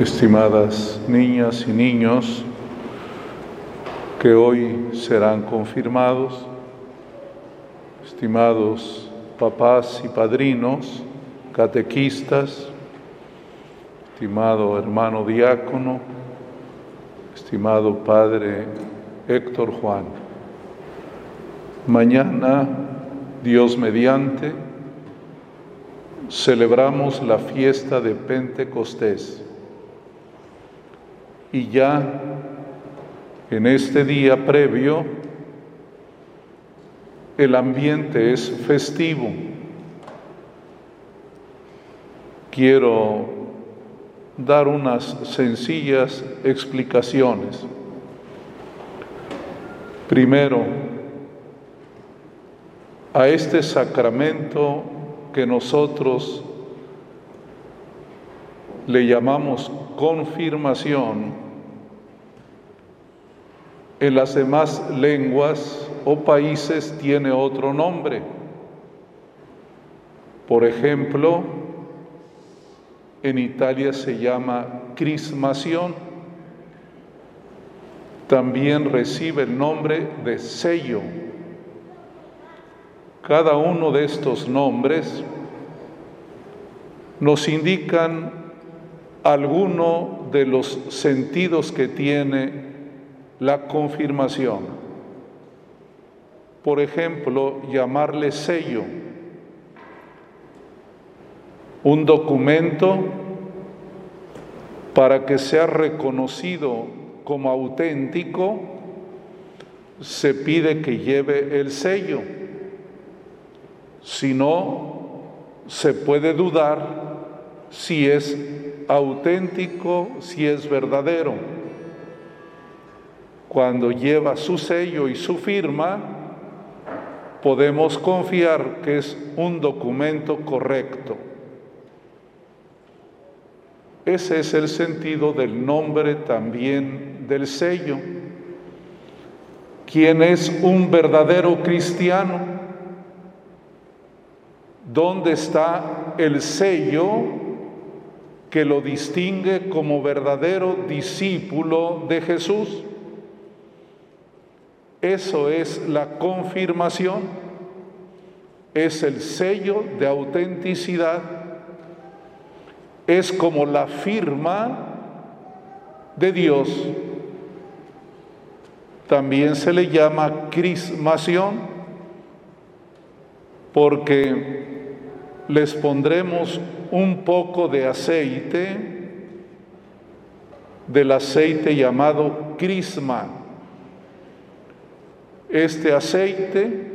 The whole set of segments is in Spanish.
estimadas niñas y niños que hoy serán confirmados, estimados papás y padrinos, catequistas, estimado hermano diácono, estimado padre Héctor Juan. Mañana, Dios mediante, celebramos la fiesta de Pentecostés y ya en este día previo el ambiente es festivo. Quiero dar unas sencillas explicaciones. Primero, a este sacramento que nosotros le llamamos confirmación, en las demás lenguas o países tiene otro nombre. Por ejemplo, en Italia se llama crismación. También recibe el nombre de sello. Cada uno de estos nombres nos indican alguno de los sentidos que tiene la confirmación. Por ejemplo, llamarle sello, un documento para que sea reconocido como auténtico, se pide que lleve el sello. Si no, se puede dudar si es auténtico, si es verdadero cuando lleva su sello y su firma, podemos confiar que es un documento correcto. Ese es el sentido del nombre también del sello. ¿Quién es un verdadero cristiano? ¿Dónde está el sello que lo distingue como verdadero discípulo de Jesús? Eso es la confirmación, es el sello de autenticidad, es como la firma de Dios. También se le llama crismación porque les pondremos un poco de aceite, del aceite llamado crisma este aceite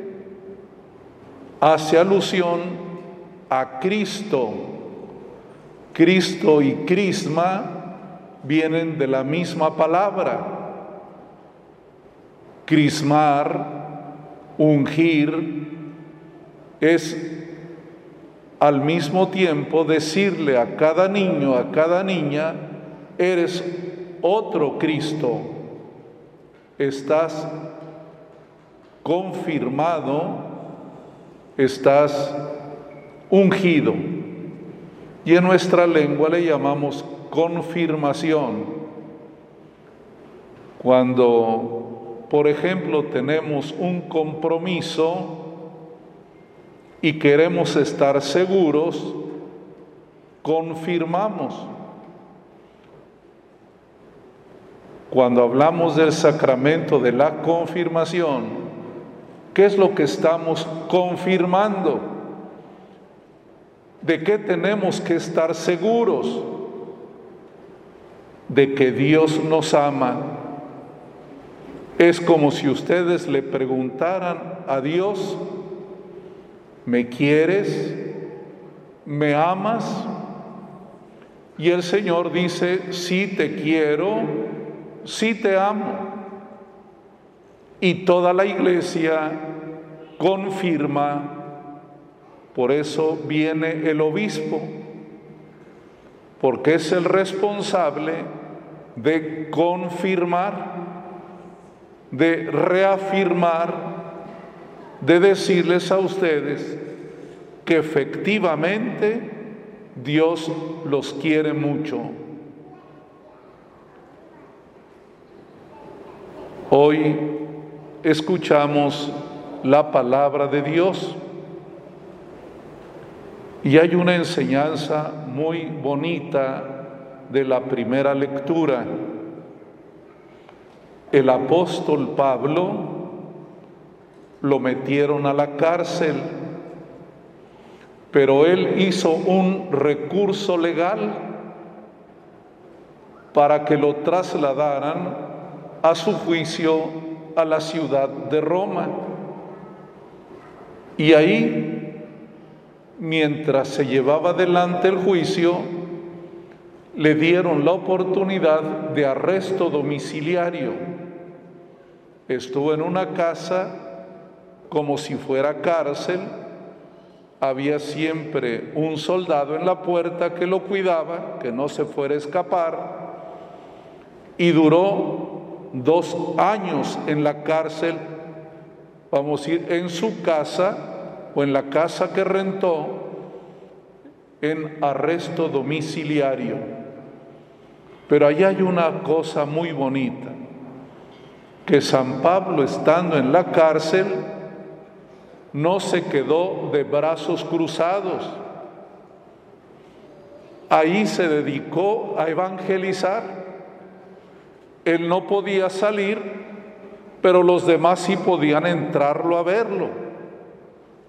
hace alusión a Cristo. Cristo y crisma vienen de la misma palabra. Crismar, ungir, es al mismo tiempo decirle a cada niño, a cada niña, eres otro Cristo. Estás confirmado, estás ungido. Y en nuestra lengua le llamamos confirmación. Cuando, por ejemplo, tenemos un compromiso y queremos estar seguros, confirmamos. Cuando hablamos del sacramento de la confirmación, ¿Qué es lo que estamos confirmando? ¿De qué tenemos que estar seguros? De que Dios nos ama. Es como si ustedes le preguntaran a Dios, ¿me quieres? ¿Me amas? Y el Señor dice, sí te quiero, sí te amo y toda la iglesia confirma. Por eso viene el obispo, porque es el responsable de confirmar, de reafirmar, de decirles a ustedes que efectivamente Dios los quiere mucho. Hoy escuchamos la palabra de Dios y hay una enseñanza muy bonita de la primera lectura. El apóstol Pablo lo metieron a la cárcel, pero él hizo un recurso legal para que lo trasladaran a su juicio a la ciudad de Roma. Y ahí, mientras se llevaba adelante el juicio, le dieron la oportunidad de arresto domiciliario. Estuvo en una casa como si fuera cárcel, había siempre un soldado en la puerta que lo cuidaba, que no se fuera a escapar, y duró dos años en la cárcel, vamos a ir en su casa o en la casa que rentó, en arresto domiciliario. Pero ahí hay una cosa muy bonita, que San Pablo estando en la cárcel no se quedó de brazos cruzados. Ahí se dedicó a evangelizar. Él no podía salir, pero los demás sí podían entrarlo a verlo.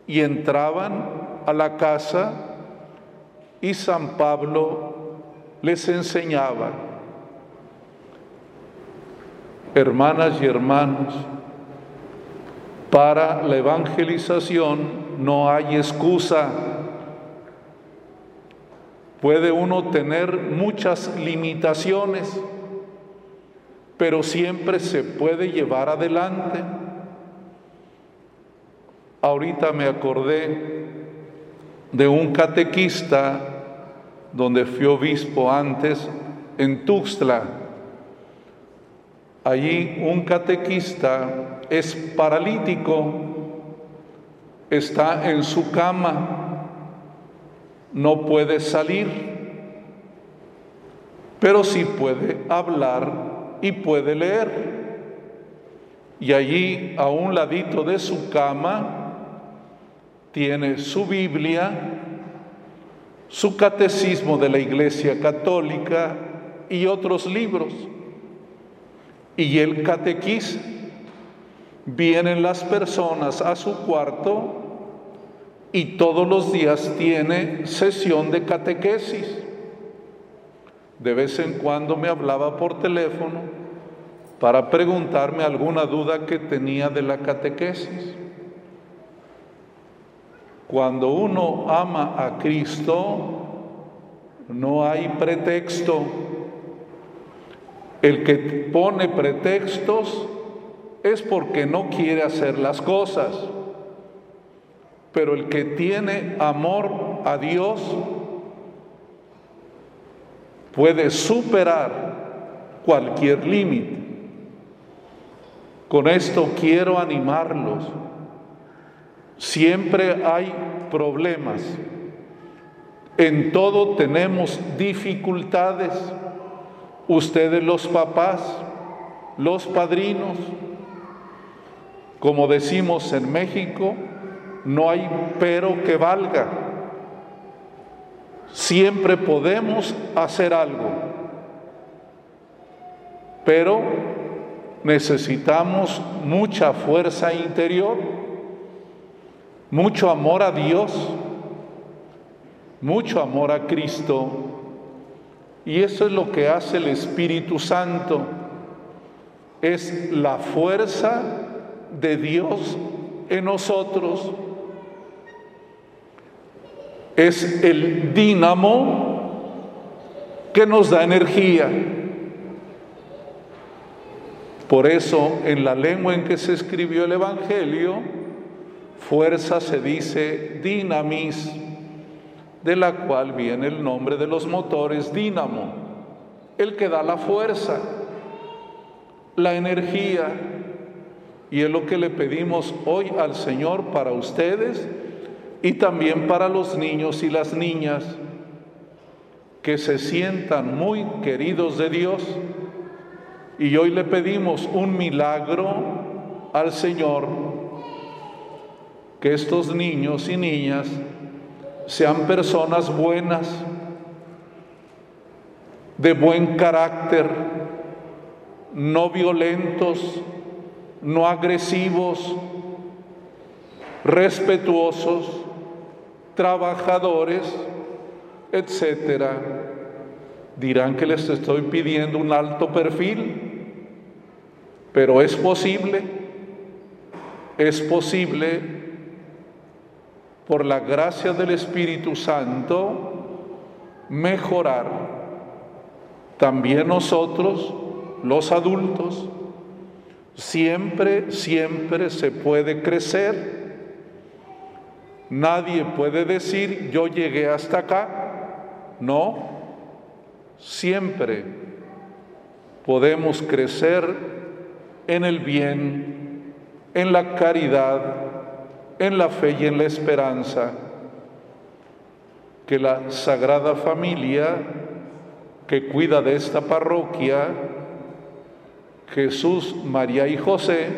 Y entraban a la casa y San Pablo les enseñaba hermanas y hermanos, para la evangelización no hay excusa. Puede uno tener muchas limitaciones, pero siempre se puede llevar adelante. Ahorita me acordé de un catequista donde fui obispo antes en Tuxtla Allí un catequista es paralítico, está en su cama, no puede salir, pero sí puede hablar y puede leer. Y allí, a un ladito de su cama, tiene su Biblia, su catecismo de la Iglesia Católica y otros libros y el catequiza. Vienen las personas a su cuarto y todos los días tiene sesión de catequesis. De vez en cuando me hablaba por teléfono para preguntarme alguna duda que tenía de la catequesis. Cuando uno ama a Cristo, no hay pretexto el que pone pretextos es porque no quiere hacer las cosas, pero el que tiene amor a Dios puede superar cualquier límite. Con esto quiero animarlos. Siempre hay problemas. En todo tenemos dificultades ustedes los papás, los padrinos, como decimos en México, no hay pero que valga. Siempre podemos hacer algo, pero necesitamos mucha fuerza interior, mucho amor a Dios, mucho amor a Cristo y eso es lo que hace el Espíritu Santo. Es la fuerza de Dios en nosotros. Es el dínamo que nos da energía. Por eso en la lengua en que se escribió el Evangelio, fuerza se dice dinamis de la cual viene el nombre de los motores dínamo, el que da la fuerza, la energía, y es lo que le pedimos hoy al Señor para ustedes y también para los niños y las niñas, que se sientan muy queridos de Dios. Y hoy le pedimos un milagro al Señor, que estos niños y niñas sean personas buenas, de buen carácter, no violentos, no agresivos, respetuosos, trabajadores, etcétera. Dirán que les estoy pidiendo un alto perfil, pero es posible, es posible por la gracia del Espíritu Santo mejorar también nosotros, los adultos, siempre, siempre se puede crecer. Nadie puede decir, yo llegué hasta acá. No, siempre podemos crecer en el bien, en la caridad, en la fe y en la esperanza. Que la Sagrada Familia que cuida de esta parroquia, Jesús, María y José,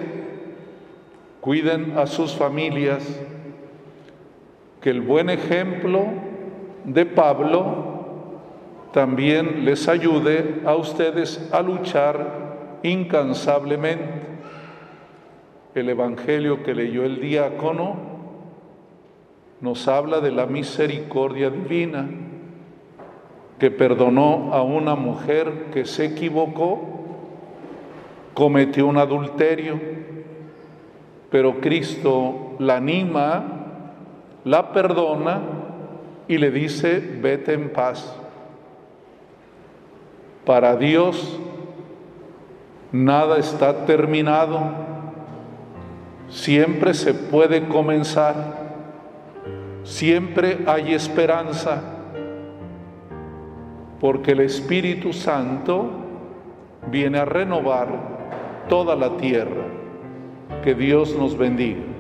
cuiden a sus familias, que el buen ejemplo de Pablo también les ayude a ustedes a luchar incansablemente. El Evangelio que leyó el diácono nos habla de la misericordia divina que perdonó a una mujer que se equivocó, cometió un adulterio, pero Cristo la anima, la perdona y le dice, vete en paz. Para Dios nada está terminado, siempre se puede comenzar, siempre hay esperanza porque el Espíritu Santo viene a renovar toda la tierra. Que Dios nos bendiga.